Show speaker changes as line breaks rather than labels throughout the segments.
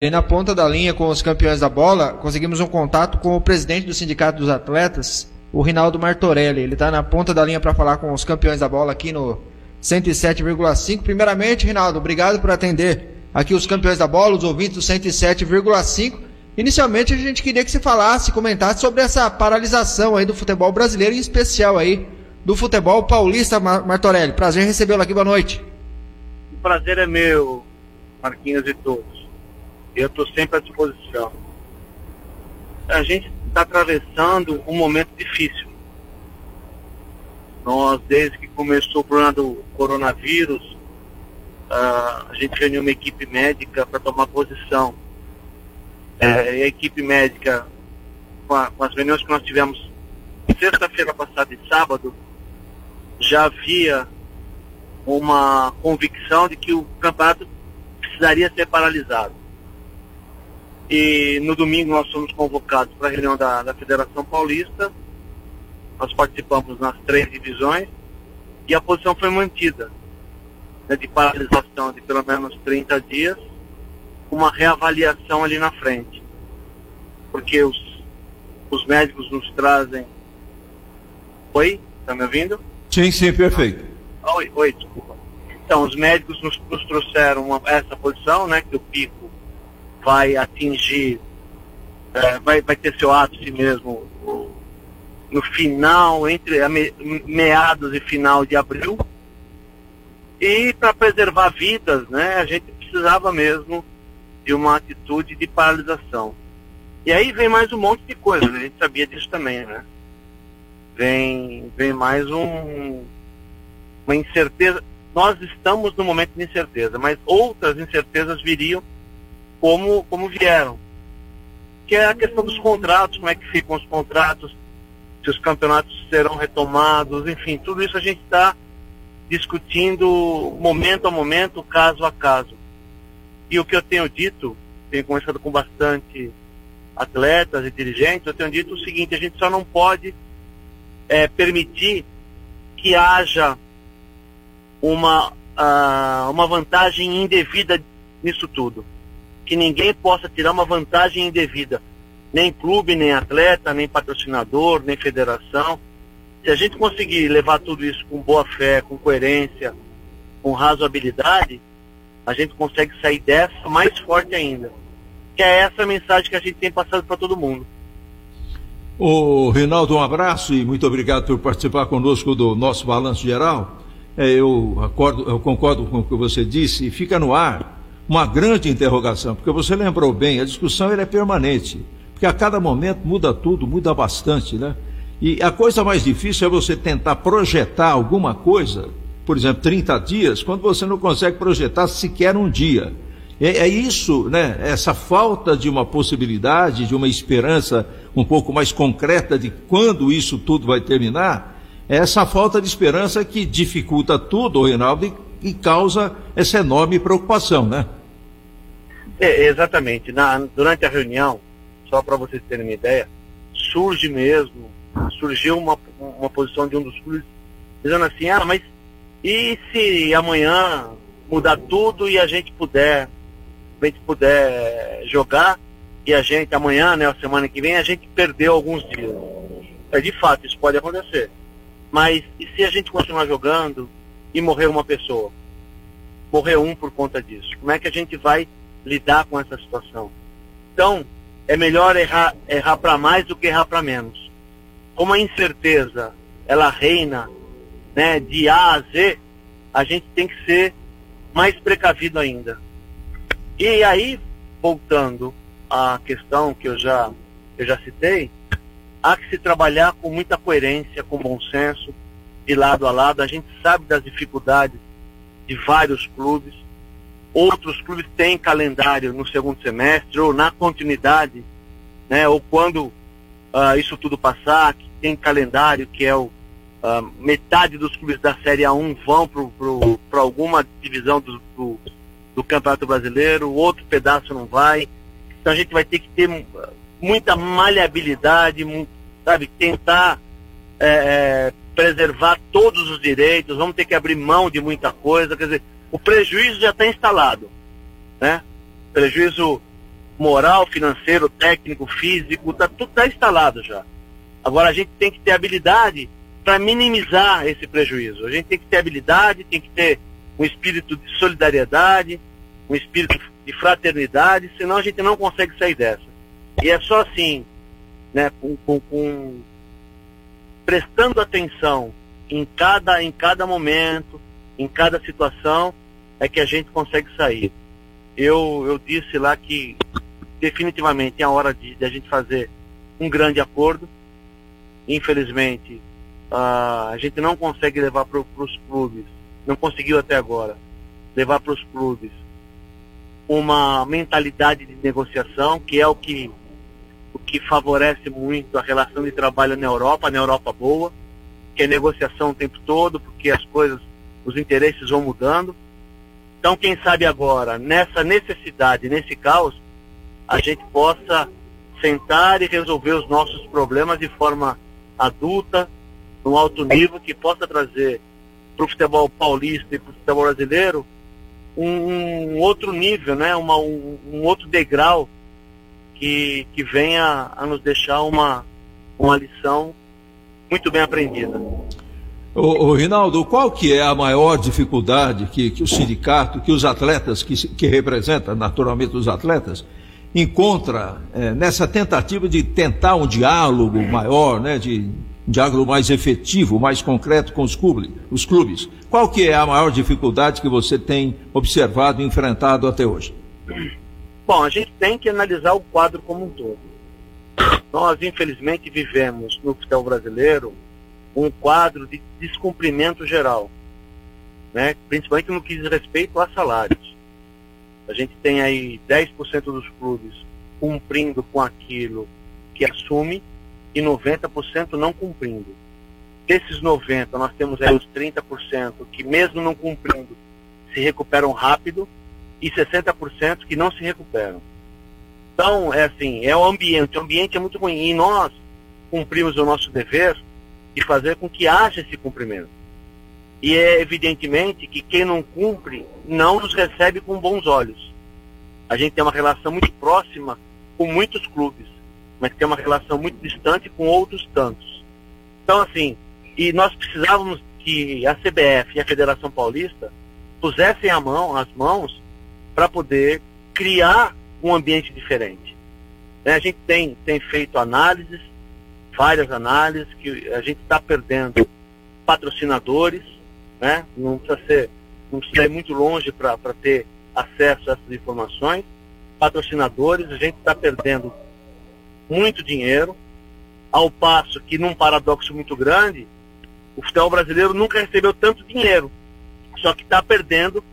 E na ponta da linha com os campeões da bola, conseguimos um contato com o presidente do Sindicato dos Atletas, o Rinaldo Martorelli. Ele está na ponta da linha para falar com os campeões da bola aqui no 107,5. Primeiramente, Rinaldo, obrigado por atender aqui os campeões da bola, os ouvintes do 107,5. Inicialmente, a gente queria que você falasse, comentasse sobre essa paralisação aí do futebol brasileiro, em especial aí do futebol paulista, Martorelli. Prazer recebê-lo aqui, boa noite.
O prazer é meu, Marquinhos e todos. Eu estou sempre à disposição. A gente está atravessando um momento difícil. Nós, desde que começou o problema do coronavírus, uh, a gente reuniu uma equipe médica para tomar posição. É, a equipe médica, com, a, com as reuniões que nós tivemos sexta-feira passada e sábado, já havia uma convicção de que o campeonato precisaria ser paralisado. E no domingo nós fomos convocados para a reunião da, da Federação Paulista. Nós participamos nas três divisões e a posição foi mantida né, de paralisação de pelo menos 30 dias, uma reavaliação ali na frente. Porque os, os médicos nos trazem. Oi? Está me ouvindo?
Sim, sim, perfeito.
oi, oi, desculpa. Então, os médicos nos, nos trouxeram uma, essa posição, né, que o pico vai atingir, é, vai, vai ter seu ápice mesmo no final, entre me, meados e final de abril. E para preservar vidas, né, a gente precisava mesmo de uma atitude de paralisação. E aí vem mais um monte de coisa, né? a gente sabia disso também, né? Vem, vem mais um, uma incerteza. Nós estamos no momento de incerteza, mas outras incertezas viriam como, como vieram. Que é a questão dos contratos, como é que ficam os contratos, se os campeonatos serão retomados, enfim, tudo isso a gente está discutindo momento a momento, caso a caso. E o que eu tenho dito, tenho conversado com bastante atletas e dirigentes, eu tenho dito o seguinte, a gente só não pode é, permitir que haja uma, uh, uma vantagem indevida nisso tudo que ninguém possa tirar uma vantagem indevida. Nem clube, nem atleta, nem patrocinador, nem federação. Se a gente conseguir levar tudo isso com boa fé, com coerência, com razoabilidade, a gente consegue sair dessa mais forte ainda. Que é essa mensagem que a gente tem passado para todo mundo.
Ô, Rinaldo, um abraço e muito obrigado por participar conosco do nosso balanço geral. É, eu, acordo, eu concordo com o que você disse e fica no ar uma grande interrogação, porque você lembrou bem, a discussão é permanente, porque a cada momento muda tudo, muda bastante, né? E a coisa mais difícil é você tentar projetar alguma coisa, por exemplo, 30 dias, quando você não consegue projetar sequer um dia. É, é isso, né? Essa falta de uma possibilidade, de uma esperança um pouco mais concreta de quando isso tudo vai terminar, é essa falta de esperança que dificulta tudo, Reinaldo, e, e causa essa enorme preocupação, né?
É, exatamente. Na, durante a reunião, só para vocês terem uma ideia, surge mesmo, surgiu uma, uma posição de um dos clubes dizendo assim, ah, mas e se amanhã mudar tudo e a gente puder, a gente puder jogar e a gente amanhã, né, a semana que vem, a gente perdeu alguns dias. É de fato, isso pode acontecer. Mas e se a gente continuar jogando e morrer uma pessoa? Morrer um por conta disso. Como é que a gente vai lidar com essa situação. Então, é melhor errar, errar para mais do que errar para menos. Como a incerteza ela reina né, de A a Z, a gente tem que ser mais precavido ainda. E aí, voltando à questão que eu já, eu já citei, há que se trabalhar com muita coerência, com bom senso, de lado a lado. A gente sabe das dificuldades de vários clubes, Outros clubes têm calendário no segundo semestre ou na continuidade, né? Ou quando uh, isso tudo passar, que tem calendário que é o uh, metade dos clubes da Série A1 vão para alguma divisão do, do, do, Campeonato Brasileiro, outro pedaço não vai. Então a gente vai ter que ter muita maleabilidade, sabe, tentar é, preservar todos os direitos, vamos ter que abrir mão de muita coisa, quer dizer, o prejuízo já está instalado. Né? Prejuízo moral, financeiro, técnico, físico, tá, tudo está instalado já. Agora a gente tem que ter habilidade para minimizar esse prejuízo. A gente tem que ter habilidade, tem que ter um espírito de solidariedade, um espírito de fraternidade, senão a gente não consegue sair dessa. E é só assim, né, com, com, com prestando atenção em cada, em cada momento, em cada situação, é que a gente consegue sair. Eu, eu disse lá que definitivamente é a hora de, de a gente fazer um grande acordo. Infelizmente, uh, a gente não consegue levar para os clubes, não conseguiu até agora, levar para os clubes uma mentalidade de negociação, que é o que, o que favorece muito a relação de trabalho na Europa, na Europa boa, que é negociação o tempo todo, porque as coisas, os interesses vão mudando. Então, quem sabe agora, nessa necessidade, nesse caos, a gente possa sentar e resolver os nossos problemas de forma adulta, num alto nível, que possa trazer para o futebol paulista e para o futebol brasileiro um, um, outro nível, né? Uma, um, um, outro degrau que, que venha a nos deixar uma, uma lição muito bem aprendida.
Ô, ô, Rinaldo, qual que é a maior dificuldade que, que o sindicato, que os atletas, que, que representa naturalmente os atletas, encontra é, nessa tentativa de tentar um diálogo maior, né, de um diálogo mais efetivo, mais concreto com os clubes, os clubes? Qual que é a maior dificuldade que você tem observado e enfrentado até hoje?
Bom, a gente tem que analisar o quadro como um todo. Nós, infelizmente, vivemos no futebol brasileiro um quadro de descumprimento geral, né? principalmente no que diz respeito a salários. A gente tem aí 10% dos clubes cumprindo com aquilo que assume e 90% não cumprindo. Desses 90%, nós temos aí os 30% que mesmo não cumprindo se recuperam rápido e 60% que não se recuperam. Então, é assim, é o ambiente. O ambiente é muito ruim. E nós cumprimos o nosso dever de fazer com que haja esse cumprimento. E é evidentemente que quem não cumpre não nos recebe com bons olhos. A gente tem uma relação muito próxima com muitos clubes, mas tem uma relação muito distante com outros tantos. Então, assim, e nós precisávamos que a CBF e a Federação Paulista pusessem a mão, as mãos para poder criar um ambiente diferente. Né? A gente tem, tem feito análises, várias análises, que a gente está perdendo patrocinadores, né? Não precisa ser, não precisa ir muito longe para ter acesso a essas informações. Patrocinadores, a gente está perdendo muito dinheiro, ao passo que, num paradoxo muito grande, o futebol brasileiro nunca recebeu tanto dinheiro. Só que está perdendo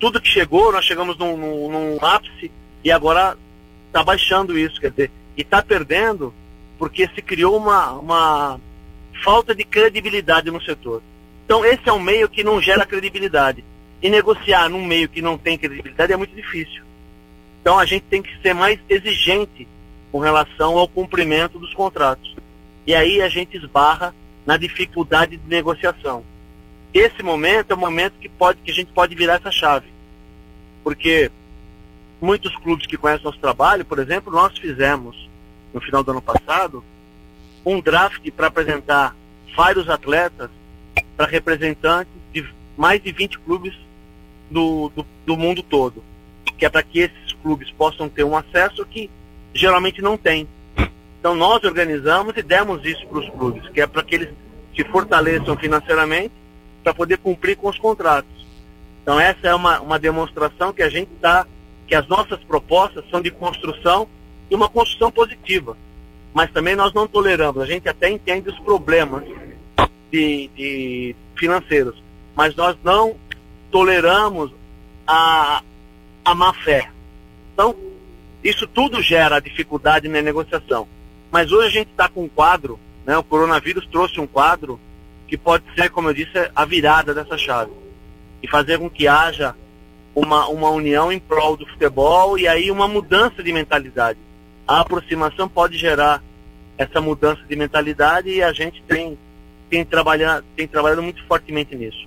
tudo que chegou, nós chegamos num, num, num ápice e agora está baixando isso, quer dizer, e está perdendo porque se criou uma, uma falta de credibilidade no setor. Então, esse é um meio que não gera credibilidade. E negociar num meio que não tem credibilidade é muito difícil. Então, a gente tem que ser mais exigente com relação ao cumprimento dos contratos. E aí a gente esbarra na dificuldade de negociação. Esse momento é o momento que, pode, que a gente pode virar essa chave. Porque muitos clubes que conhecem nosso trabalho, por exemplo, nós fizemos no final do ano passado um draft para apresentar vários atletas para representantes de mais de 20 clubes do, do, do mundo todo. Que é para que esses clubes possam ter um acesso que geralmente não tem. Então nós organizamos e demos isso para os clubes, que é para que eles se fortaleçam financeiramente para poder cumprir com os contratos. Então essa é uma, uma demonstração que a gente está, que as nossas propostas são de construção e uma construção positiva. Mas também nós não toleramos, a gente até entende os problemas de, de financeiros, mas nós não toleramos a, a má fé. Então, isso tudo gera dificuldade na negociação. Mas hoje a gente está com um quadro, né, o coronavírus trouxe um quadro que pode ser, como eu disse, a virada dessa chave. E fazer com que haja uma, uma união em prol do futebol e aí uma mudança de mentalidade. A aproximação pode gerar essa mudança de mentalidade e a gente tem tem trabalhado, tem trabalhado muito fortemente nisso.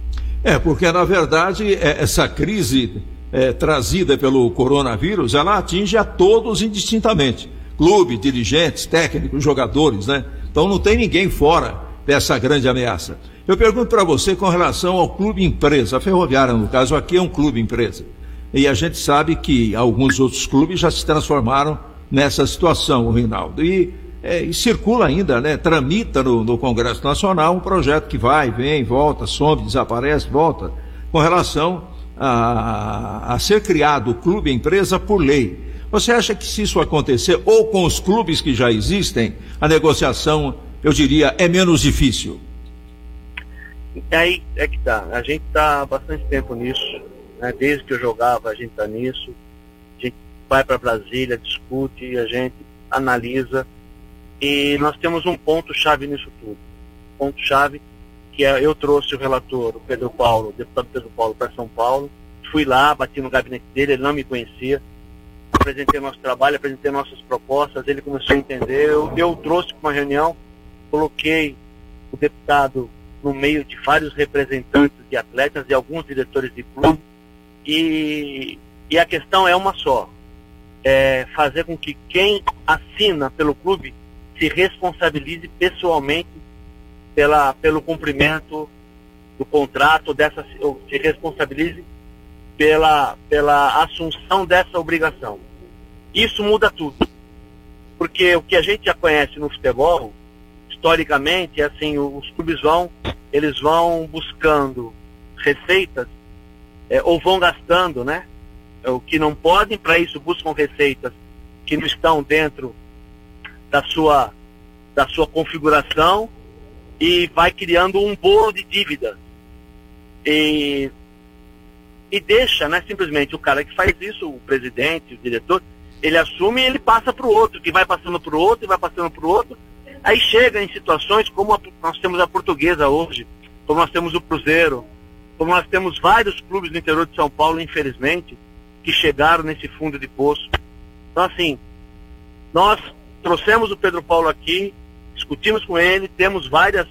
É, porque na verdade é, essa crise é, trazida pelo coronavírus, ela atinge a todos indistintamente. Clube, dirigentes, técnicos, jogadores, né? Então não tem ninguém fora dessa grande ameaça. Eu pergunto para você com relação ao clube empresa, a Ferroviária, no caso aqui, é um clube empresa. E a gente sabe que alguns outros clubes já se transformaram nessa situação, o Rinaldo. E, é, e circula ainda, né? Tramita no, no Congresso Nacional um projeto que vai, vem, volta, some, desaparece, volta, com relação a, a ser criado o clube empresa por lei. Você acha que se isso acontecer, ou com os clubes que já existem, a negociação, eu diria, é menos difícil?
Aí é que tá. A gente está há bastante tempo nisso. Né? Desde que eu jogava, a gente está nisso. Vai para Brasília, discute, a gente analisa. E nós temos um ponto-chave nisso tudo. Ponto-chave que é, eu trouxe o relator, o Pedro Paulo, o deputado Pedro Paulo, para São Paulo. Fui lá, bati no gabinete dele, ele não me conhecia. Apresentei nosso trabalho, apresentei nossas propostas, ele começou a entender. Eu, eu trouxe para uma reunião, coloquei o deputado no meio de vários representantes de atletas e alguns diretores de clube. E, e a questão é uma só: é fazer com que quem assina pelo clube se responsabilize pessoalmente pela, pelo cumprimento do contrato, dessa, se responsabilize pela, pela assunção dessa obrigação. Isso muda tudo. Porque o que a gente já conhece no futebol, historicamente, é assim, os clubes vão, eles vão buscando receitas, é, ou vão gastando, né? O que não podem, para isso buscam receitas que não estão dentro da sua, da sua configuração e vai criando um bolo de dívidas. E, e deixa, né, simplesmente, o cara que faz isso, o presidente, o diretor, ele assume e ele passa para o outro, que vai passando para o outro e vai passando para o outro. Aí chega em situações como a, nós temos a portuguesa hoje, como nós temos o Cruzeiro, como nós temos vários clubes no interior de São Paulo, infelizmente, que chegaram nesse fundo de poço. Então, assim, nós trouxemos o Pedro Paulo aqui, discutimos com ele, temos várias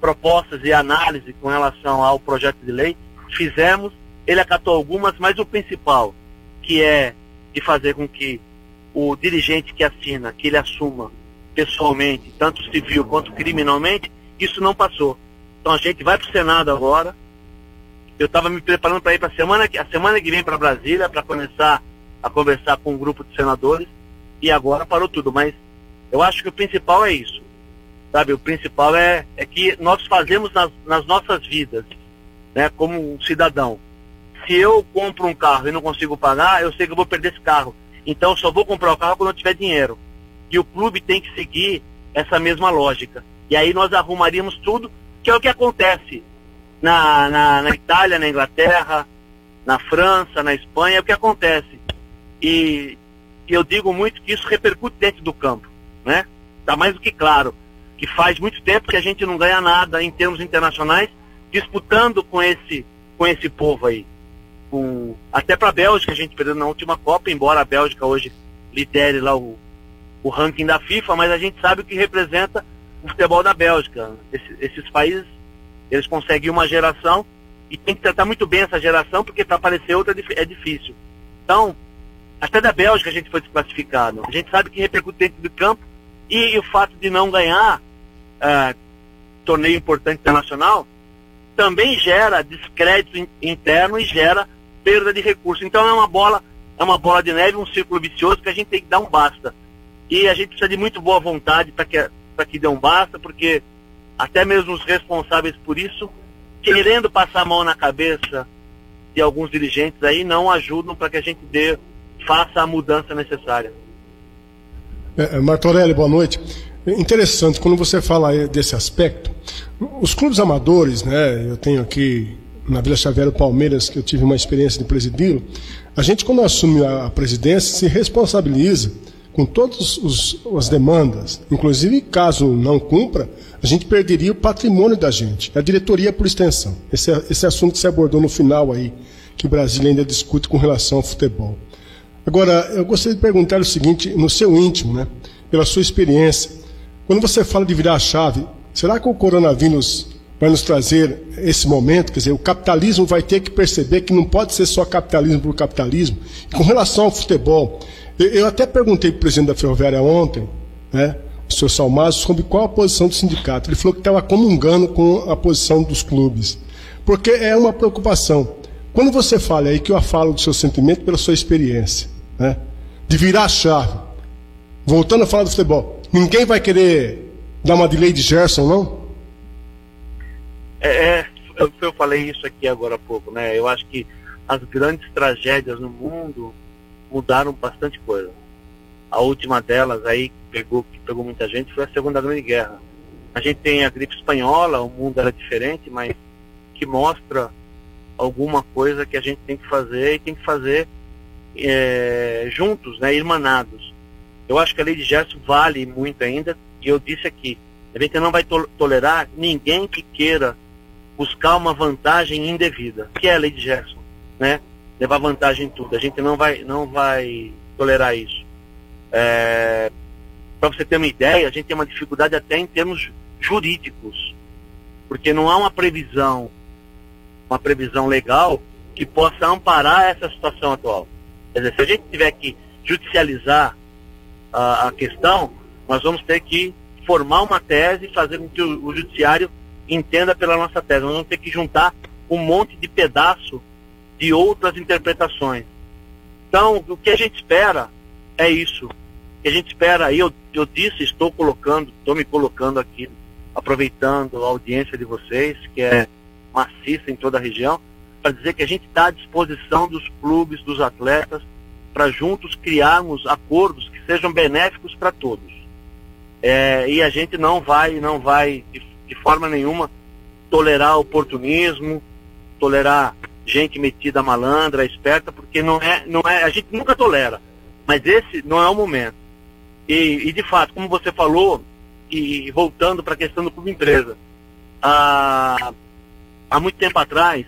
propostas e análise com relação ao projeto de lei, fizemos, ele acatou algumas, mas o principal, que é de fazer com que o dirigente que assina, que ele assuma pessoalmente, tanto civil quanto criminalmente, isso não passou. Então a gente vai para o Senado agora. Eu estava me preparando para ir para a semana, a semana que vem para Brasília para começar a conversar com um grupo de senadores e agora parou tudo. Mas eu acho que o principal é isso. Sabe, o principal é, é que nós fazemos nas, nas nossas vidas, né, como um cidadão. Se eu compro um carro e não consigo pagar, eu sei que eu vou perder esse carro. Então eu só vou comprar o carro quando eu tiver dinheiro. E o clube tem que seguir essa mesma lógica. E aí nós arrumaríamos tudo, que é o que acontece na, na, na Itália, na Inglaterra, na França, na Espanha, é o que acontece. E, e eu digo muito que isso repercute dentro do campo, né? Está mais do que claro que faz muito tempo que a gente não ganha nada em termos internacionais, disputando com esse, com esse povo aí. Com, até para a Bélgica a gente perdeu na última Copa, embora a Bélgica hoje lidere lá o, o ranking da FIFA, mas a gente sabe o que representa o futebol da Bélgica. Esse, esses países, eles conseguem uma geração e tem que tratar muito bem essa geração, porque para aparecer outra é, é difícil. Então, até da Bélgica a gente foi desclassificado. A gente sabe que repercute dentro do campo e, e o fato de não ganhar uh, torneio importante internacional, também gera descrédito interno e gera perda de recursos. Então é uma bola, é uma bola de neve, um círculo vicioso que a gente tem que dar um basta. E a gente precisa de muito boa vontade para que, que dê um basta, porque até mesmo os responsáveis por isso, querendo passar a mão na cabeça de alguns dirigentes aí, não ajudam para que a gente dê, faça a mudança necessária.
É, é Martorelli, boa noite. Interessante, quando você fala desse aspecto, os clubes amadores, né, eu tenho aqui na Vila Xavier o Palmeiras, que eu tive uma experiência de presidir, a gente quando assume a presidência se responsabiliza com todas as demandas, inclusive caso não cumpra, a gente perderia o patrimônio da gente, a diretoria por extensão. Esse, é, esse assunto que você abordou no final aí, que Brasília ainda discute com relação ao futebol. Agora, eu gostaria de perguntar o seguinte, no seu íntimo, né, pela sua experiência, quando você fala de virar a chave, será que o coronavírus vai nos trazer esse momento, quer dizer, o capitalismo vai ter que perceber que não pode ser só capitalismo por capitalismo. com relação ao futebol, eu, até perguntei para o presidente da Ferroviária ontem, né, o senhor Salmazo, sobre qual a posição do sindicato. Ele falou que estava comungando com a posição dos clubes, porque é uma preocupação. Quando você fala aí que eu falo do seu sentimento pela sua experiência, né, de virar a chave, voltando a falar do futebol, ninguém vai querer dar uma de Gerson, não?
É, é eu, eu falei isso aqui agora há pouco, né? Eu acho que as grandes tragédias no mundo mudaram bastante coisa. A última delas aí que pegou, que pegou muita gente foi a Segunda Grande Guerra. A gente tem a gripe espanhola, o mundo era diferente, mas que mostra alguma coisa que a gente tem que fazer e tem que fazer é, juntos, né, irmanados. Eu acho que a lei de Gerson vale muito ainda, e eu disse aqui, a gente não vai to tolerar ninguém que queira buscar uma vantagem indevida, que é a lei de Gerson, né? Levar vantagem em tudo. A gente não vai, não vai tolerar isso. É, Para você ter uma ideia, a gente tem uma dificuldade até em termos jurídicos, porque não há uma previsão, uma previsão legal que possa amparar essa situação atual. Quer dizer, se a gente tiver que judicializar a, a questão, nós vamos ter que formar uma tese e fazer com que o, o judiciário entenda pela nossa tese. Nós vamos ter que juntar um monte de pedaço de outras interpretações. Então, o que a gente espera é isso. Que a gente espera aí, eu, eu disse, estou colocando, estou me colocando aqui, aproveitando a audiência de vocês, que é maciça em toda a região, para dizer que a gente está à disposição dos clubes, dos atletas, para juntos criarmos acordos que sejam benéficos para todos. É, e a gente não vai, não vai de, de forma nenhuma tolerar oportunismo, tolerar gente metida malandra, esperta, porque não é, não é, a gente nunca tolera. Mas esse não é o momento. E, e de fato, como você falou, e voltando para a questão do clube empresa, há, há muito tempo atrás,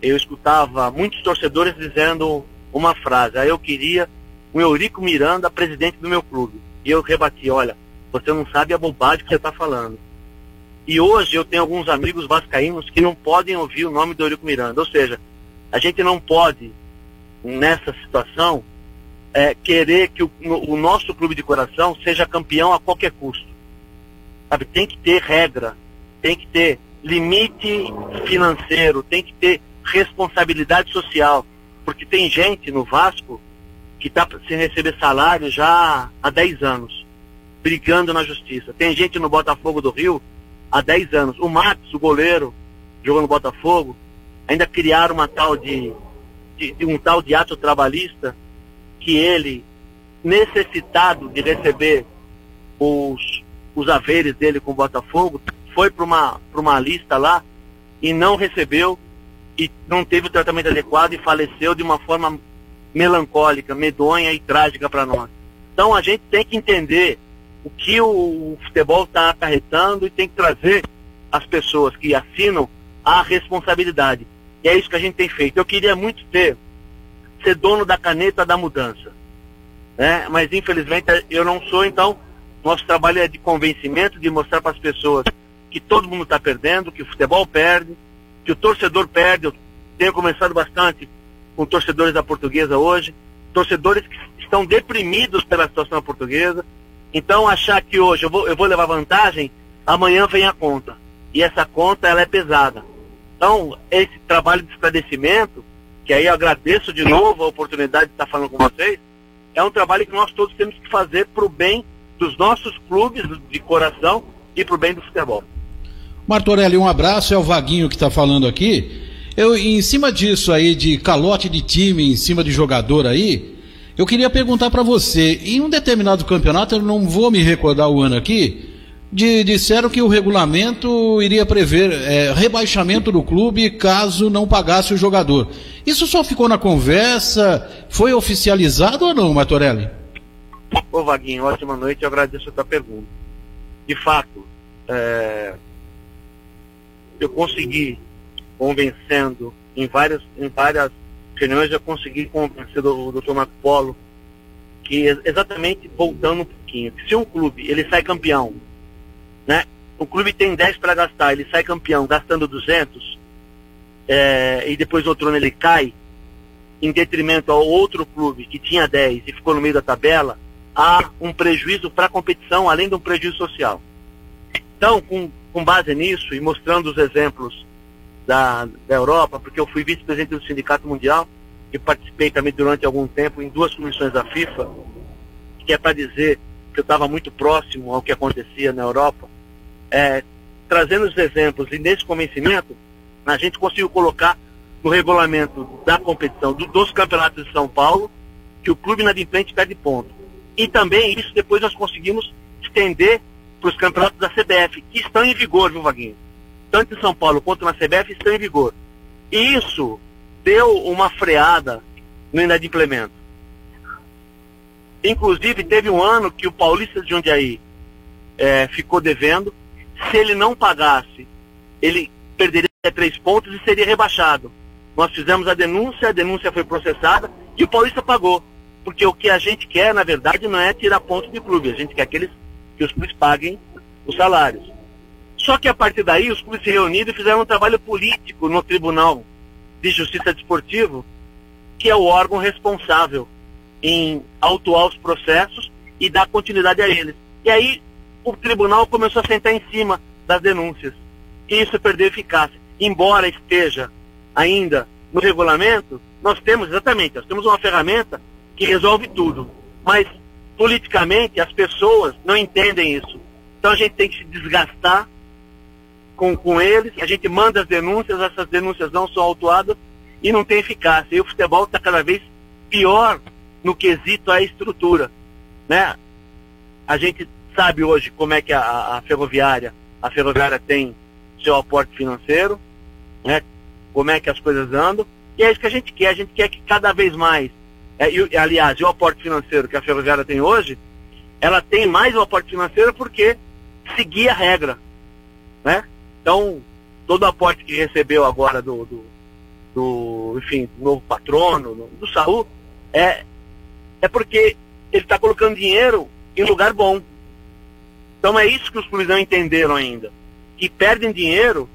eu escutava muitos torcedores dizendo uma frase, aí eu queria o Eurico Miranda presidente do meu clube. E eu rebati, olha, você não sabe a bobagem que você está falando. E hoje eu tenho alguns amigos vascaínos que não podem ouvir o nome do Eurico Miranda. Ou seja, a gente não pode, nessa situação, é, querer que o, o, nosso clube de coração seja campeão a qualquer custo. Sabe? Tem que ter regra, tem que ter limite financeiro, tem que ter responsabilidade social. Porque tem gente no Vasco que está sem receber salário já há 10 anos, brigando na justiça. Tem gente no Botafogo do Rio há 10 anos. O Max, o goleiro, jogou no Botafogo, ainda criaram uma tal de, de, de um tal de ato trabalhista que ele, necessitado de receber os, os haveres dele com o Botafogo, foi para uma, uma lista lá e não recebeu e não teve o tratamento adequado e faleceu de uma forma melancólica, medonha e trágica para nós. Então a gente tem que entender o que o futebol está acarretando e tem que trazer as pessoas que assinam a responsabilidade. E é isso que a gente tem feito. Eu queria muito ter, ser dono da caneta da mudança. Né? Mas infelizmente eu não sou, então nosso trabalho é de convencimento, de mostrar para as pessoas que todo mundo está perdendo, que o futebol perde, que o torcedor perde. Eu tenho começado bastante com torcedores da portuguesa hoje, torcedores que estão deprimidos pela situação portuguesa. Então achar que hoje eu vou, eu vou levar vantagem, amanhã vem a conta. E essa conta ela é pesada. Então, esse trabalho de esclarecimento, que aí agradeço de novo a oportunidade de estar falando com vocês, é um trabalho que nós todos temos que fazer para o bem dos nossos clubes de coração e para o bem do futebol.
Martorelli, um abraço, é o Vaguinho que está falando aqui. Eu, em cima disso aí, de calote de time, em cima de jogador aí, eu queria perguntar para você, em um determinado campeonato, eu não vou me recordar o ano aqui, de, disseram que o regulamento iria prever é, rebaixamento do clube caso não pagasse o jogador. Isso só ficou na conversa? Foi oficializado ou não, Martorelli?
Ô Vaguinho, ótima noite, eu agradeço a tua pergunta. De fato, é, eu consegui, convencendo, em várias, em várias reuniões, eu consegui convencer o, Dr. Marco Polo que exatamente voltando um pouquinho, que se um clube ele sai campeão, né, o clube tem 10 para gastar, ele sai campeão gastando 200, é, e depois outro ano ele cai, em detrimento ao outro clube que tinha 10 e ficou no meio da tabela, há um prejuízo para a competição, além de um prejuízo social. Então, com, com base nisso e mostrando os exemplos da, da Europa, porque eu fui vice-presidente do Sindicato Mundial e participei também durante algum tempo em duas comissões da FIFA, que é para dizer que eu estava muito próximo ao que acontecia na Europa, é, trazendo os exemplos e nesse convencimento, a gente conseguiu colocar no regulamento da competição do, dos campeonatos de São Paulo que o clube inadimplente perde ponto. E também isso depois nós conseguimos estender para os campeonatos da CBF, que estão em vigor, viu, Vaguinho? Tanto em São Paulo quanto na CBF estão em vigor. E isso deu uma freada no inadimplemento. Inclusive, teve um ano que o Paulista de Jundiaí é, ficou devendo. Se ele não pagasse, ele perderia três pontos e seria rebaixado. Nós fizemos a denúncia, a denúncia foi processada e o Paulista pagou. Porque o que a gente quer, na verdade, não é tirar pontos de clube, a gente quer que, eles, que os clubes paguem os salários. Só que a partir daí os clubes se reuniram e fizeram um trabalho político no Tribunal de Justiça Desportivo, que é o órgão responsável em autuar os processos e dar continuidade a eles. E aí o tribunal começou a sentar em cima das denúncias. E isso perdeu eficácia. Embora esteja ainda no regulamento, nós temos, exatamente, nós temos uma ferramenta que resolve tudo. Mas politicamente as pessoas não entendem isso. Então a gente tem que se desgastar com, com eles, a gente manda as denúncias, essas denúncias não são autuadas e não tem eficácia. E o futebol está cada vez pior no quesito à estrutura. Né? A gente sabe hoje como é que a, a ferroviária, a ferroviária tem seu aporte financeiro, né? como é que as coisas andam, e é isso que a gente quer, a gente quer que cada vez mais, é, e, aliás, o aporte financeiro que a ferroviária tem hoje, ela tem mais o aporte financeiro porque seguia a regra, né? Então, todo o aporte que recebeu agora do, do, do enfim, do novo patrono, do Saúl, é, é porque ele está colocando dinheiro em lugar bom. Então é isso que os clubes não entenderam ainda. Que perdem dinheiro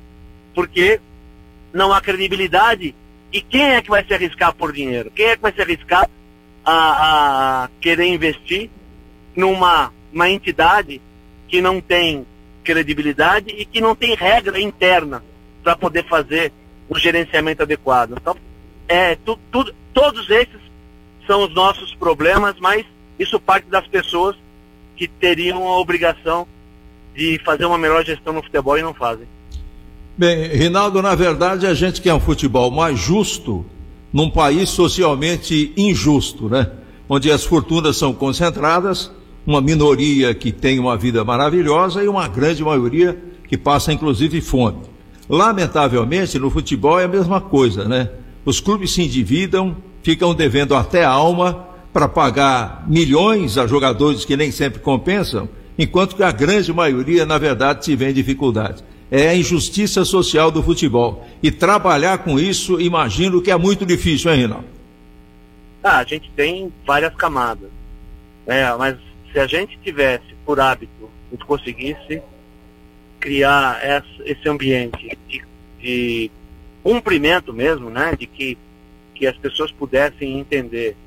porque não há credibilidade. E quem é que vai se arriscar por dinheiro? Quem é que vai se arriscar a, a querer investir numa uma entidade que não tem credibilidade e que não tem regra interna para poder fazer o gerenciamento adequado? Então, é, tu, tu, todos esses são os nossos problemas, mas isso parte das pessoas que teriam a obrigação de fazer uma melhor gestão no futebol e não fazem.
Bem, Rinaldo, na verdade a gente quer um futebol mais justo num país socialmente injusto, né? Onde as fortunas são concentradas, uma minoria que tem uma vida maravilhosa e uma grande maioria que passa inclusive fome. Lamentavelmente, no futebol é a mesma coisa, né? Os clubes se endividam, ficam devendo até alma para pagar milhões a jogadores que nem sempre compensam, enquanto que a grande maioria, na verdade, se vê em dificuldade. É a injustiça social do futebol. E trabalhar com isso, imagino que é muito difícil, hein, Rinaldo?
Ah, a gente tem várias camadas. É, mas se a gente tivesse, por hábito, a gente conseguisse criar esse ambiente de, de cumprimento mesmo, né? De que que as pessoas pudessem entender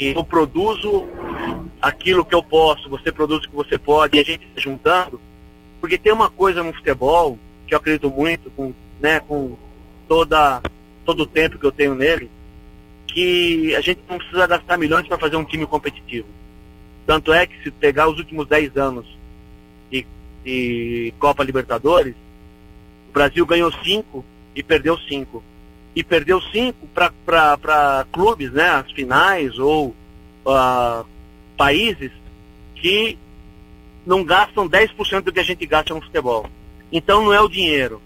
eu produzo aquilo que eu posso, você produz o que você pode, e a gente se juntando, porque tem uma coisa no futebol que eu acredito muito, com, né, com toda, todo o tempo que eu tenho nele, que a gente não precisa gastar milhões para fazer um time competitivo. Tanto é que se pegar os últimos 10 anos de, de Copa Libertadores, o Brasil ganhou 5 e perdeu 5 e perdeu cinco para clubes, né, as finais ou uh, países que não gastam 10% do que a gente gasta no futebol. Então não é o dinheiro,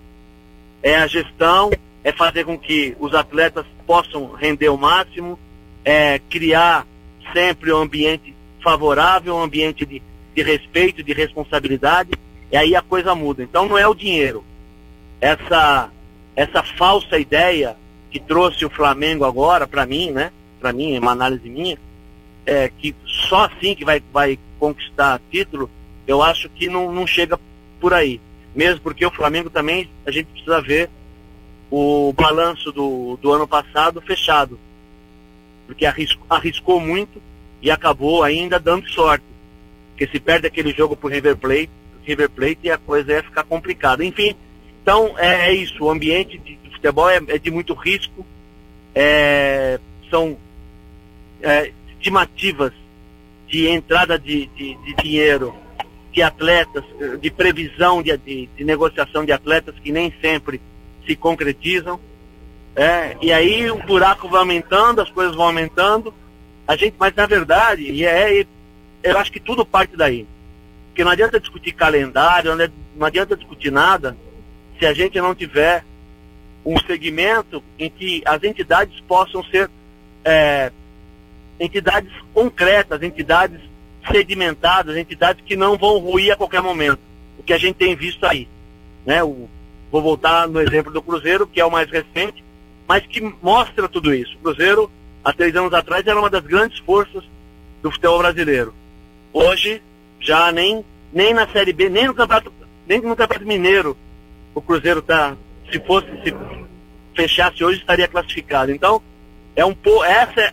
é a gestão, é fazer com que os atletas possam render o máximo, é criar sempre um ambiente favorável, um ambiente de, de respeito, de responsabilidade, e aí a coisa muda. Então não é o dinheiro. Essa essa falsa ideia que trouxe o Flamengo agora, para mim, né? Para mim, é uma análise minha, é que só assim que vai, vai conquistar título, eu acho que não, não chega por aí. mesmo porque o Flamengo também, a gente precisa ver o balanço do, do ano passado fechado. Porque arriscou, arriscou muito e acabou ainda dando sorte. Porque se perde aquele jogo pro River Plate, River Plate e a coisa ia ficar complicada. Enfim, então é, é isso, o ambiente de, de futebol é, é, de muito risco, é, são é, estimativas de entrada de, de, de dinheiro de atletas, de previsão de, de, negociação de atletas que nem sempre se concretizam. É, e aí o buraco vai aumentando, as coisas vão aumentando. A gente, mas na verdade, e é, eu acho que tudo parte daí. Porque não adianta discutir calendário, não adianta discutir nada se a gente não tiver um segmento em que as entidades possam ser é, entidades concretas, entidades sedimentadas, entidades que não vão ruir a qualquer momento. O que a gente tem visto aí. Né? O, vou voltar no exemplo do Cruzeiro, que é o mais recente, mas que mostra tudo isso. O Cruzeiro, há três anos atrás, era uma das grandes forças do futebol brasileiro. Hoje, já nem, nem na Série B, nem no Campeonato, nem no Campeonato Mineiro, o Cruzeiro está, se fosse, se fechasse hoje, estaria classificado. Então, é um pouco, essa é,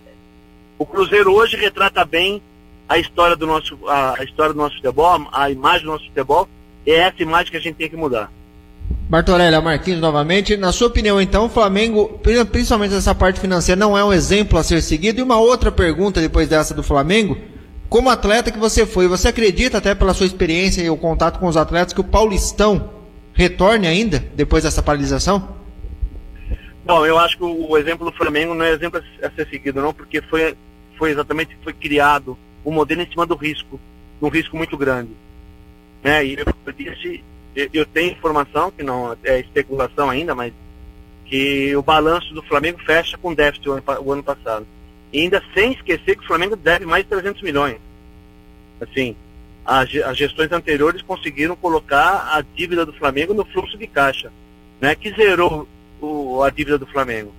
o Cruzeiro hoje retrata bem a história do nosso, a, história do nosso futebol, a, imagem do nosso futebol, é essa imagem que a gente tem que mudar.
Martorelli, Marquinhos novamente. Na sua opinião, então, o Flamengo, principalmente essa parte financeira, não é um exemplo a ser seguido? E uma outra pergunta depois dessa do Flamengo. Como atleta que você foi, você acredita, até pela sua experiência e o contato com os atletas, que o Paulistão retorne ainda depois dessa paralisação?
Bom, eu acho que o exemplo do Flamengo não é exemplo a ser seguido, não, porque foi, foi exatamente foi criado o modelo em cima do risco, um risco muito grande. Né? E eu disse, eu tenho informação, que não é especulação ainda, mas que o balanço do Flamengo fecha com déficit o ano, o ano passado. E ainda sem esquecer que o Flamengo deve mais de 300 milhões. Assim, as, gestões anteriores conseguiram colocar a dívida do Flamengo no fluxo de caixa, né, que zerou o, a dívida do Flamengo.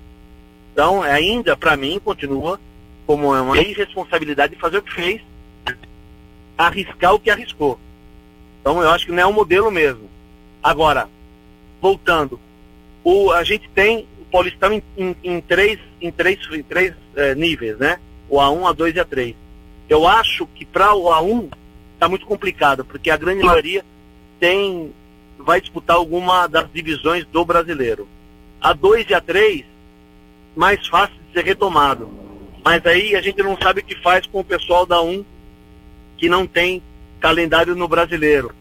Então, ainda, para mim, continua como é uma irresponsabilidade de fazer o que fez, arriscar o que arriscou. Então eu acho que não é um modelo mesmo. Agora, voltando, o, a gente tem o Paulistão em, em, em três, em três, em três é, níveis, né? O A1, A2 e A3. Eu acho que para o A1 está muito complicado, porque a grande maioria tem vai disputar alguma das divisões do brasileiro. A2 e A3, mais fácil de ser retomado. Mas aí a gente não sabe o que faz com o pessoal da 1 que não tem calendário no brasileiro.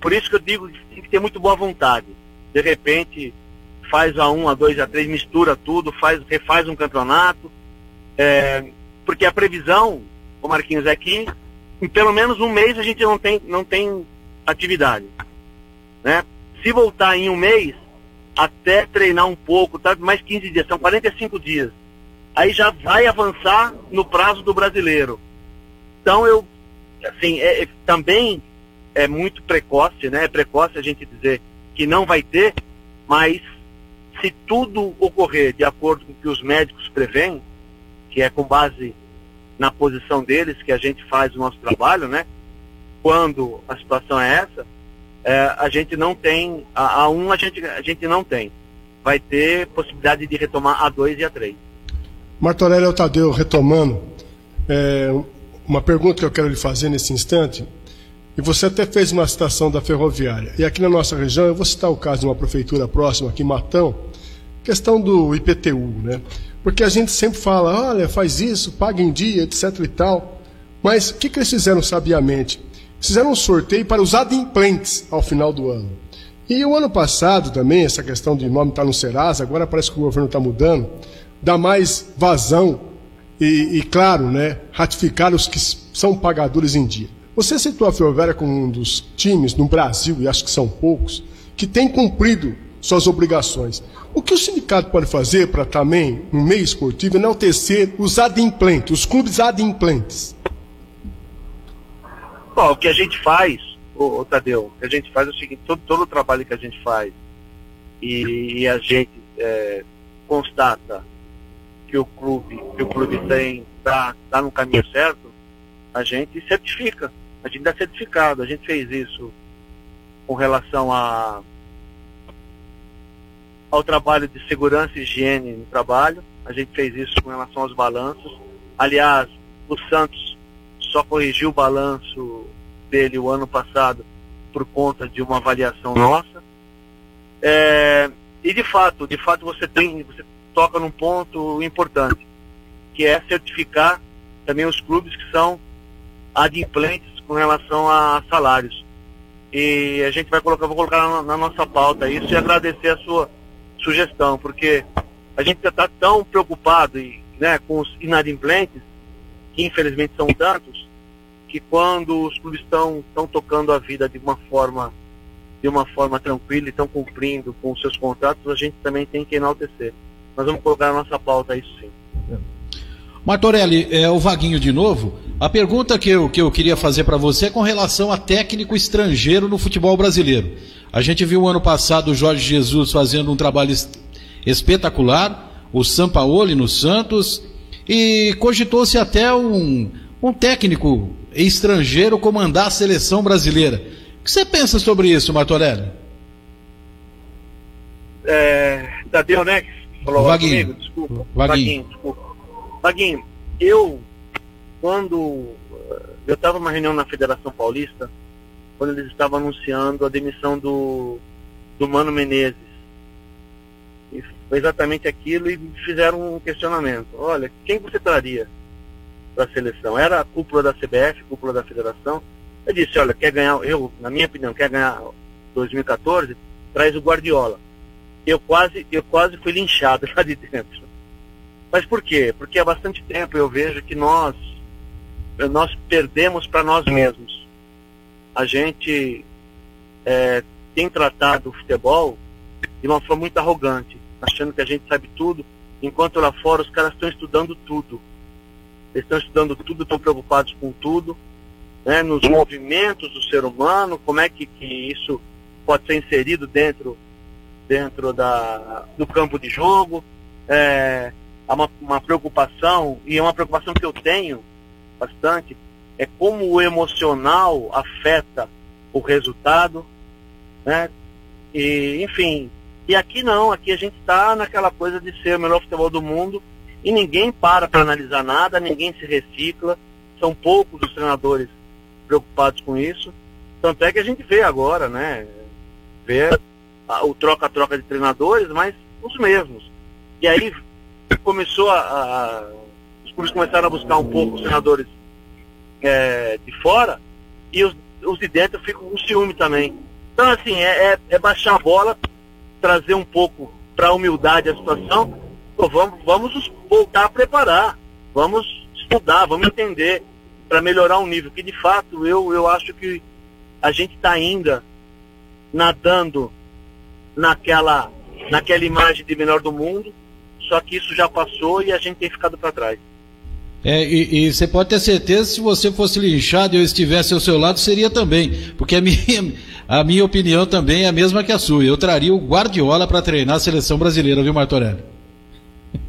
Por isso que eu digo que tem que ter muito boa vontade. De repente, faz a 1, a 2, a 3, mistura tudo, faz, refaz um campeonato. É, porque a previsão, o Marquinhos, é que em pelo menos um mês a gente não tem, não tem atividade. Né? Se voltar em um mês, até treinar um pouco, tá? mais 15 dias, são 45 dias aí já vai avançar no prazo do brasileiro. Então eu, assim, é, é, também é muito precoce, né? É precoce a gente dizer que não vai ter, mas se tudo ocorrer de acordo com o que os médicos preveem, que é com base na posição deles que a gente faz o nosso trabalho, né? Quando a situação é essa, é, a gente não tem, a, a um a gente, a gente não tem. Vai ter possibilidade de retomar a 2 e a 3.
Martorelli é retomando é, uma pergunta que eu quero lhe fazer nesse instante. E você até fez uma citação da ferroviária. E aqui na nossa região, eu vou citar o caso de uma prefeitura próxima, aqui em Matão, questão do IPTU, né? Porque a gente sempre fala, olha, faz isso, paga em dia, etc e tal. Mas o que, que eles fizeram sabiamente? Fizeram um sorteio para os adimplentes ao final do ano. E o ano passado também, essa questão de nome estar tá no Serasa, agora parece que o governo está mudando dar mais vazão e, e, claro, né, ratificar os que são pagadores em dia. Você citou a Ferroviária como um dos times no Brasil, e acho que são poucos, que tem cumprido suas obrigações. O que o sindicato pode fazer para também, no meio esportivo, enaltecer os adimplentes, os clubes adimplentes?
Bom, o que a gente faz, ô, ô, Tadeu, o que a gente faz é o seguinte, todo, todo o trabalho que a gente faz e, e a gente é, constata que o clube, que o clube tem, está tá no caminho certo, a gente certifica, a gente dá certificado. A gente fez isso com relação a, ao trabalho de segurança e higiene no trabalho. A gente fez isso com relação aos balanços. Aliás, o Santos só corrigiu o balanço dele o ano passado por conta de uma avaliação nossa. É, e de fato, de fato você tem, você toca num ponto importante, que é certificar também os clubes que são adimplentes com relação a salários. E a gente vai colocar, vou colocar na, na nossa pauta isso e agradecer a sua sugestão, porque a gente está tão preocupado e, né, com os inadimplentes, que infelizmente são tantos, que quando os clubes estão tocando a vida de uma forma de uma forma tranquila e estão cumprindo com os seus contratos, a gente também tem que enaltecer. Nós vamos colocar na nossa pauta isso sim.
Martorelli, é o Vaguinho de novo. A pergunta que eu, que eu queria fazer para você é com relação a técnico estrangeiro no futebol brasileiro. A gente viu ano passado o Jorge Jesus fazendo um trabalho espetacular, o Sampaoli no Santos, e cogitou-se até um, um técnico estrangeiro comandar a seleção brasileira. O que você pensa sobre isso, Martorelli?
É, Tadeu, né?
Falou Vaguinho. Comigo,
desculpa. Vaguinho. Vaguinho, desculpa. Vaguinho, eu, quando eu estava numa reunião na Federação Paulista, quando eles estavam anunciando a demissão do, do Mano Menezes. E foi exatamente aquilo e fizeram um questionamento. Olha, quem você traria para a seleção? Era a cúpula da CBF, cúpula da Federação? Eu disse, olha, quer ganhar, eu, na minha opinião, quer ganhar 2014, traz o Guardiola. Eu quase, eu quase fui linchado lá de dentro. Mas por quê? Porque há bastante tempo eu vejo que nós, nós perdemos para nós mesmos. A gente é, tem tratado o futebol de uma forma muito arrogante, achando que a gente sabe tudo, enquanto lá fora os caras estão estudando tudo. Eles estão estudando tudo, estão preocupados com tudo, né, nos movimentos do ser humano, como é que, que isso pode ser inserido dentro, dentro da, do campo de jogo. É, há uma, uma preocupação, e é uma preocupação que eu tenho bastante, é como o emocional afeta o resultado, né? E, enfim, e aqui não, aqui a gente está naquela coisa de ser o melhor futebol do mundo e ninguém para para analisar nada, ninguém se recicla, são poucos os treinadores preocupados com isso. Tanto é que a gente vê agora, né? Vê o troca-troca de treinadores, mas os mesmos. E aí começou a, a os clubes começaram a buscar um pouco os treinadores é, de fora e os, os de dentro ficam com ciúme também. Então, assim, é, é, é baixar a bola, trazer um pouco para a humildade a situação. Pô, vamos, vamos voltar a preparar, vamos estudar, vamos entender para melhorar o nível. Que de fato eu, eu acho que a gente está ainda nadando naquela, naquela imagem de melhor do mundo, só que isso já passou e a gente tem ficado para trás.
É, e, e, você pode ter certeza, se você fosse linchado e eu estivesse ao seu lado, seria também. Porque a minha, a minha opinião também é a mesma que a sua. Eu traria o Guardiola para treinar a seleção brasileira, viu, Martorelli?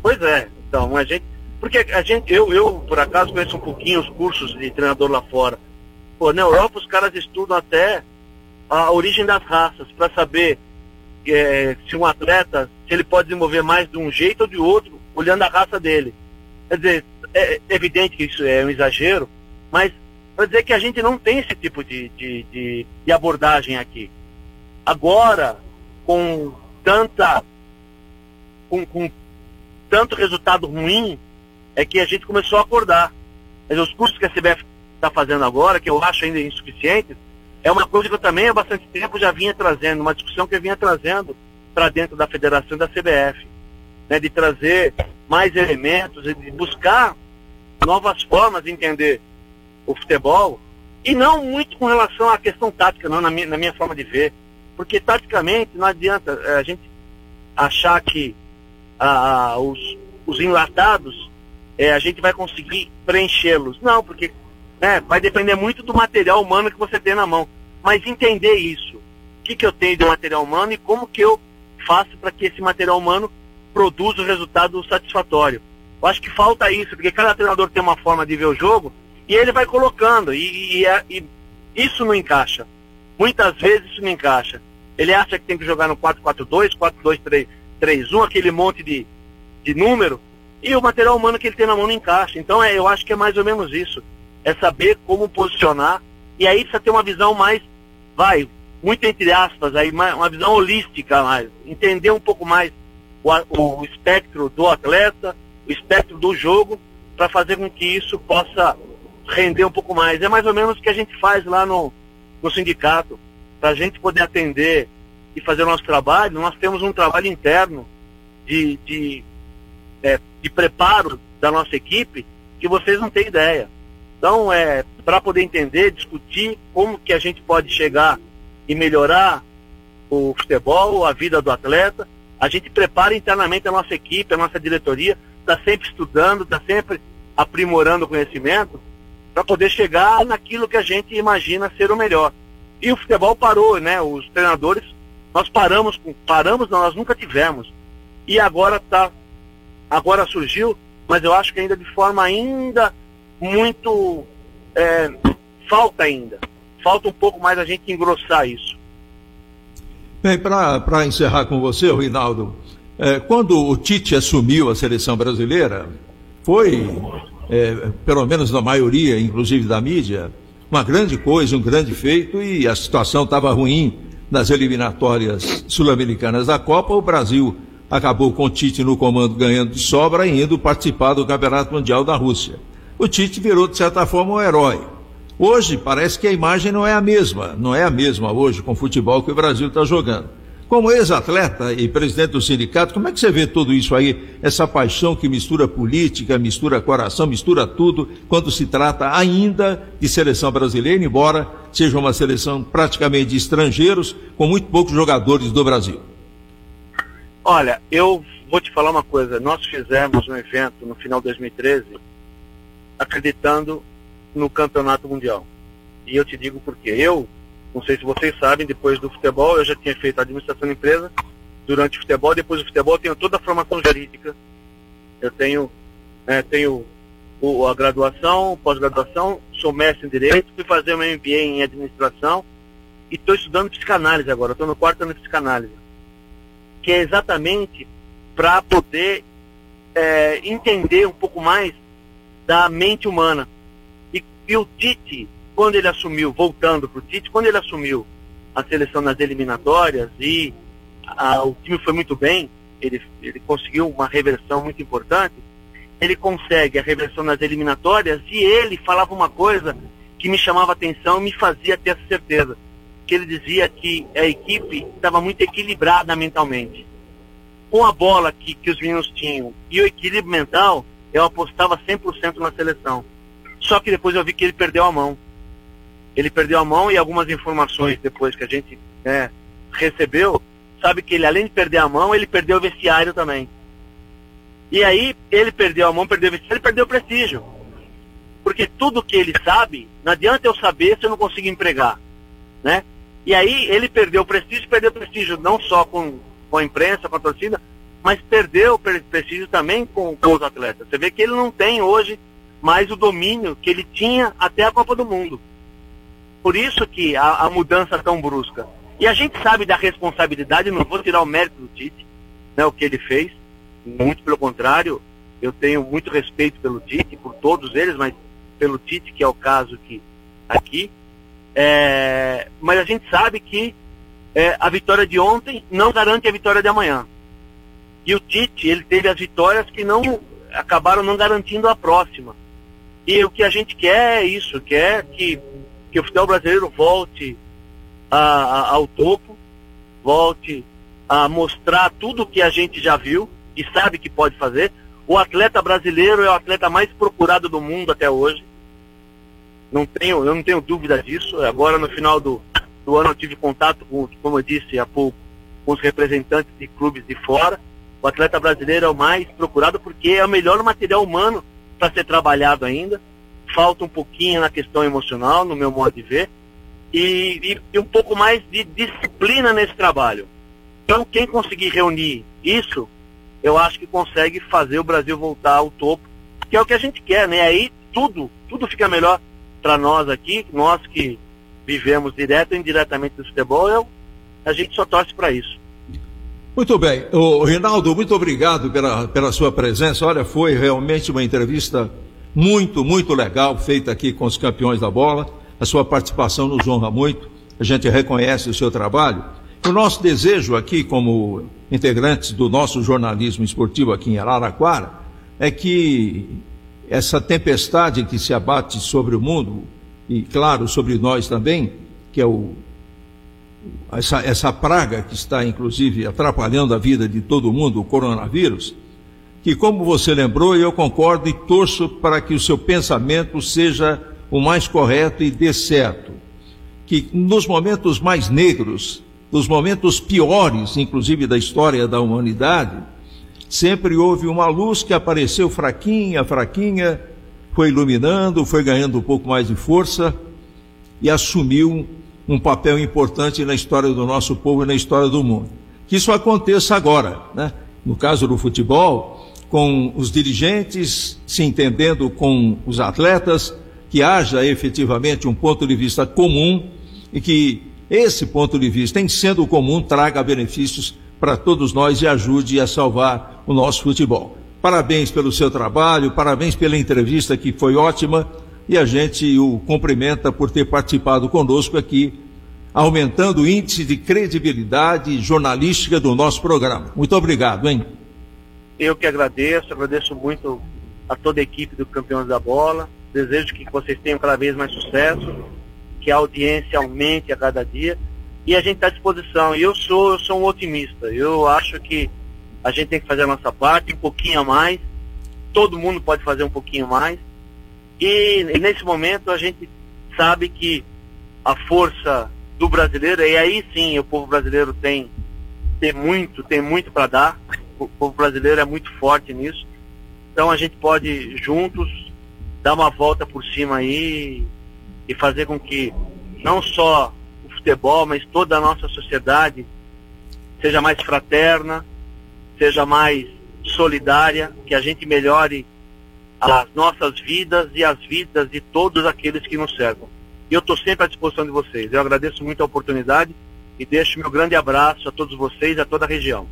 Pois é, então, a gente. Porque a gente, eu, eu, por acaso, conheço um pouquinho os cursos de treinador lá fora. Pô, na Europa os caras estudam até a origem das raças, para saber é, se um atleta, se ele pode desenvolver mais de um jeito ou de outro, olhando a raça dele. Quer dizer, é, é evidente que isso é um exagero, mas para dizer que a gente não tem esse tipo de, de, de, de abordagem aqui. Agora, com tanta. Com, com, tanto resultado ruim, é que a gente começou a acordar. Mas os cursos que a CBF está fazendo agora, que eu acho ainda insuficientes, é uma coisa que eu também há bastante tempo já vinha trazendo, uma discussão que eu vinha trazendo para dentro da federação da CBF. Né, de trazer mais elementos, de buscar novas formas de entender o futebol, e não muito com relação à questão tática, não, na minha, na minha forma de ver. Porque taticamente não adianta é, a gente achar que ah, os, os enlatados é, a gente vai conseguir preenchê-los. Não, porque né, vai depender muito do material humano que você tem na mão. Mas entender isso. O que, que eu tenho de material humano e como que eu faço para que esse material humano produza um resultado satisfatório. Eu acho que falta isso, porque cada treinador tem uma forma de ver o jogo e ele vai colocando, e, e, e isso não encaixa. muitas vezes isso não encaixa. Ele acha que tem que jogar no 4-4-2, 4-2-3-1, aquele monte de, de número, e o material humano que ele tem na mão não encaixa. Então é, eu acho que é mais ou menos isso. É saber como posicionar, e aí precisa ter uma visão mais, vai, muito entre aspas, aí, uma visão holística mais, entender um pouco mais o, o espectro do atleta, o espectro do jogo, para fazer com que isso possa render um pouco mais. É mais ou menos o que a gente faz lá no, no sindicato. Para a gente poder atender e fazer o nosso trabalho, nós temos um trabalho interno de, de, é, de preparo da nossa equipe que vocês não têm ideia. Então, é, para poder entender, discutir como que a gente pode chegar e melhorar o futebol, a vida do atleta, a gente prepara internamente a nossa equipe, a nossa diretoria, está sempre estudando, está sempre aprimorando o conhecimento para poder chegar naquilo que a gente imagina ser o melhor. E o futebol parou, né? Os treinadores, nós paramos, paramos, não, nós nunca tivemos. E agora tá, agora surgiu, mas eu acho que ainda de forma ainda muito é, falta ainda. Falta um pouco mais a gente engrossar isso.
Bem, para encerrar com você, Rinaldo, quando o Tite assumiu a seleção brasileira, foi, é, pelo menos na maioria, inclusive da mídia, uma grande coisa, um grande feito, e a situação estava ruim nas eliminatórias sul-americanas da Copa. O Brasil acabou com o Tite no comando ganhando de sobra e indo participar do Campeonato Mundial da Rússia. O Tite virou, de certa forma, um herói. Hoje parece que a imagem não é a mesma, não é a mesma hoje com o futebol que o Brasil está jogando. Como ex-atleta e presidente do sindicato, como é que você vê tudo isso aí? Essa paixão que mistura política, mistura coração, mistura tudo, quando se trata ainda de seleção brasileira, embora seja uma seleção praticamente de estrangeiros, com muito poucos jogadores do Brasil.
Olha, eu vou te falar uma coisa. Nós fizemos um evento no final de 2013 acreditando no campeonato mundial. E eu te digo por quê. Eu não sei se vocês sabem, depois do futebol eu já tinha feito a administração da empresa. Durante o futebol, depois do futebol, eu tenho toda a formação jurídica. Eu tenho, é, tenho o, a graduação, pós-graduação, sou mestre em Direito, fui fazer uma MBA em Administração e estou estudando psicanálise agora, estou no quarto ano de psicanálise. Que é exatamente para poder é, entender um pouco mais da mente humana. E, e o Tite, quando ele assumiu, voltando para o Tite, quando ele assumiu a seleção nas eliminatórias e a, o time foi muito bem, ele, ele conseguiu uma reversão muito importante, ele consegue a reversão nas eliminatórias e ele falava uma coisa que me chamava atenção e me fazia ter essa certeza. Que ele dizia que a equipe estava muito equilibrada mentalmente. Com a bola que, que os meninos tinham e o equilíbrio mental, eu apostava 100% na seleção. Só que depois eu vi que ele perdeu a mão ele perdeu a mão e algumas informações depois que a gente né, recebeu, sabe que ele além de perder a mão, ele perdeu o vestiário também. E aí ele perdeu a mão, perdeu o vestiário, ele perdeu o prestígio. Porque tudo que ele sabe, não adianta eu saber se eu não consigo empregar, né? E aí ele perdeu o prestígio, perdeu o prestígio não só com, com a imprensa, com a torcida, mas perdeu o prestígio também com, com os atletas. Você vê que ele não tem hoje mais o domínio que ele tinha até a Copa do Mundo. Por isso que a, a mudança tão brusca. E a gente sabe da responsabilidade, não vou tirar o mérito do Tite, né, o que ele fez. Muito pelo contrário, eu tenho muito respeito pelo Tite, por todos eles, mas pelo Tite, que é o caso que aqui. É, mas a gente sabe que é, a vitória de ontem não garante a vitória de amanhã. E o Tite, ele teve as vitórias que não acabaram não garantindo a próxima. E o que a gente quer é isso, quer que que o futebol brasileiro volte a, a, ao topo, volte a mostrar tudo que a gente já viu e sabe que pode fazer. O atleta brasileiro é o atleta mais procurado do mundo até hoje. Não tenho, eu não tenho dúvida disso. Agora no final do, do ano eu tive contato com, como eu disse há pouco, com os representantes de clubes de fora. O atleta brasileiro é o mais procurado porque é o melhor material humano para ser trabalhado ainda falta um pouquinho na questão emocional, no meu modo de ver, e, e, e um pouco mais de disciplina nesse trabalho. Então, quem conseguir reunir isso, eu acho que consegue fazer o Brasil voltar ao topo, que é o que a gente quer, né? Aí tudo, tudo fica melhor para nós aqui, nós que vivemos direto ou indiretamente do futebol, eu, a gente só torce para isso.
Muito bem. O Rinaldo, muito obrigado pela, pela sua presença. Olha, foi realmente uma entrevista muito, muito legal, feita aqui com os campeões da bola. A sua participação nos honra muito. A gente reconhece o seu trabalho. O nosso desejo aqui, como integrantes do nosso jornalismo esportivo aqui em Araraquara, é que essa tempestade que se abate sobre o mundo, e claro, sobre nós também, que é o essa, essa praga que está, inclusive, atrapalhando a vida de todo mundo, o coronavírus, que, como você lembrou, eu concordo e torço para que o seu pensamento seja o mais correto e dê certo. Que nos momentos mais negros, nos momentos piores, inclusive da história da humanidade, sempre houve uma luz que apareceu fraquinha, fraquinha, foi iluminando, foi ganhando um pouco mais de força e assumiu um papel importante na história do nosso povo e na história do mundo. Que isso aconteça agora, né? no caso do futebol, com os dirigentes se entendendo com os atletas, que haja efetivamente um ponto de vista comum e que esse ponto de vista, em sendo comum, traga benefícios para todos nós e ajude a salvar o nosso futebol. Parabéns pelo seu trabalho, parabéns pela entrevista que foi ótima e a gente o cumprimenta por ter participado conosco aqui, aumentando o índice de credibilidade jornalística do nosso programa. Muito obrigado, hein?
Eu que agradeço, agradeço muito a toda a equipe do Campeões da Bola. Desejo que vocês tenham cada vez mais sucesso, que a audiência aumente a cada dia. E a gente está à disposição. Eu sou, eu sou um otimista. Eu acho que a gente tem que fazer a nossa parte, um pouquinho a mais. Todo mundo pode fazer um pouquinho mais. E, e nesse momento a gente sabe que a força do brasileiro, e aí sim o povo brasileiro tem, tem muito, tem muito para dar. O povo brasileiro é muito forte nisso. Então a gente pode juntos dar uma volta por cima aí e fazer com que não só o futebol, mas toda a nossa sociedade seja mais fraterna, seja mais solidária, que a gente melhore as nossas vidas e as vidas de todos aqueles que nos cercam. E eu estou sempre à disposição de vocês. Eu agradeço muito a oportunidade e deixo meu grande abraço a todos vocês e a toda a região.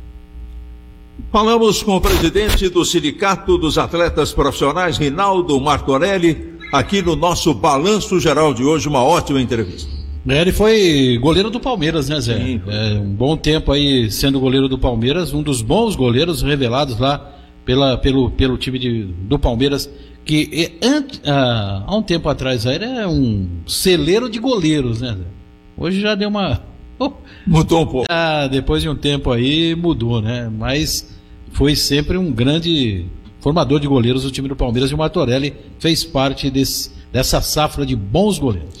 Falamos com o presidente do Sindicato dos Atletas Profissionais, Rinaldo Martorelli, aqui no nosso Balanço Geral de hoje, uma ótima entrevista.
É, ele foi goleiro do Palmeiras, né, Zé? Sim. É, um bom tempo aí sendo goleiro do Palmeiras, um dos bons goleiros revelados lá pela, pelo, pelo time de, do Palmeiras, que ah, há um tempo atrás era um celeiro de goleiros, né? Hoje já deu uma.
Oh, mudou um pouco.
Ah, depois de um tempo aí mudou, né? Mas foi sempre um grande formador de goleiros do time do Palmeiras e o Martorelli fez parte desse, dessa safra de bons goleiros.